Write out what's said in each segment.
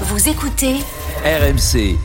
Vous écoutez RMC.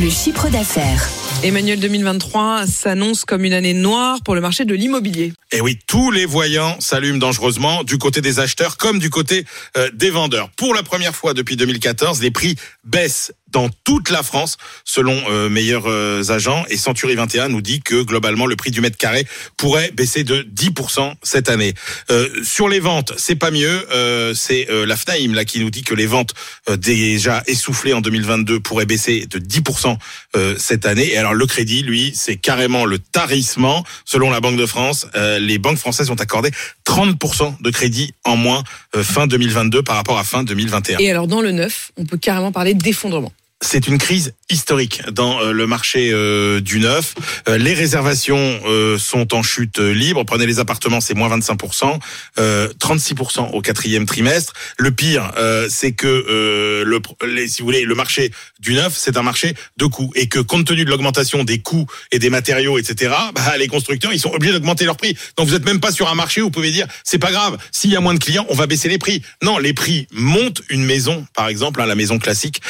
le chiffre d'affaires. Emmanuel 2023 s'annonce comme une année noire pour le marché de l'immobilier. Et oui, tous les voyants s'allument dangereusement du côté des acheteurs comme du côté euh, des vendeurs. Pour la première fois depuis 2014, les prix baissent dans toute la France, selon euh, meilleurs euh, agents. Et Century 21 nous dit que globalement, le prix du mètre carré pourrait baisser de 10% cette année. Euh, sur les ventes, c'est pas mieux. Euh, c'est euh, la FNAIM là qui nous dit que les ventes euh, déjà essoufflées en 2022 pourraient baisser de 10% euh, cette année. Et alors le crédit, lui, c'est carrément le tarissement. Selon la Banque de France, les banques françaises ont accordé 30% de crédit en moins fin 2022 par rapport à fin 2021 Et alors dans le neuf, on peut carrément parler d'effondrement. C'est une crise historique dans euh, le marché euh, du neuf. Euh, les réservations sont en chute libre. Prenez les appartements, c'est moins 25%, euh, 36% au quatrième trimestre. Le pire, c'est que le, si vous voulez, le marché du neuf, c'est un marché de coûts et que compte tenu de l'augmentation des coûts et des matériaux, etc., bah, les constructeurs, ils sont obligés d'augmenter leurs prix. Donc vous êtes même pas sur un marché où vous pouvez dire c'est pas grave, s'il y a moins de clients, on va baisser les prix. Non, les prix montent. Une maison, par exemple, hein, la maison classique,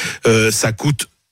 ça coûte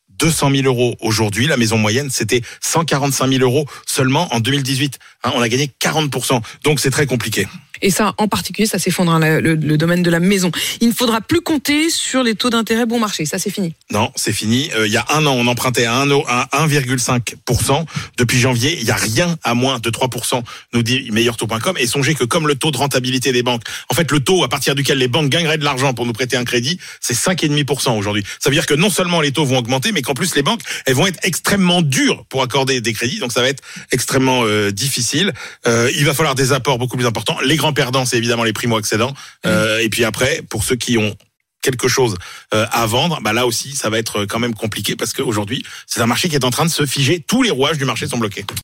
200 000 euros aujourd'hui. La maison moyenne, c'était 145 000 euros seulement en 2018. Hein, on a gagné 40%. Donc c'est très compliqué. Et ça, en particulier, ça s'effondre, hein, le, le- le domaine de la maison. Il ne faudra plus compter sur les taux d'intérêt bon marché. Ça, c'est fini. Non, c'est fini. Euh, il y a un an, on empruntait à 1 euro- à 1,5%. Depuis janvier, il y a rien à moins de 3%, nous dit meilleurtaux.com. Et songez que comme le taux de rentabilité des banques, en fait, le taux à partir duquel les banques gagneraient de l'argent pour nous prêter un crédit, c'est 5,5% aujourd'hui. Ça veut dire que non seulement les taux vont augmenter, mais qu'en plus les banques, elles vont être extrêmement dures pour accorder des crédits. Donc ça va être extrêmement euh, difficile. Euh, il va falloir des apports beaucoup plus importants. Grands perdants, c'est évidemment les primo-accédants. Euh, et puis après, pour ceux qui ont quelque chose euh, à vendre, bah là aussi ça va être quand même compliqué parce qu'aujourd'hui c'est un marché qui est en train de se figer. Tous les rouages du marché sont bloqués.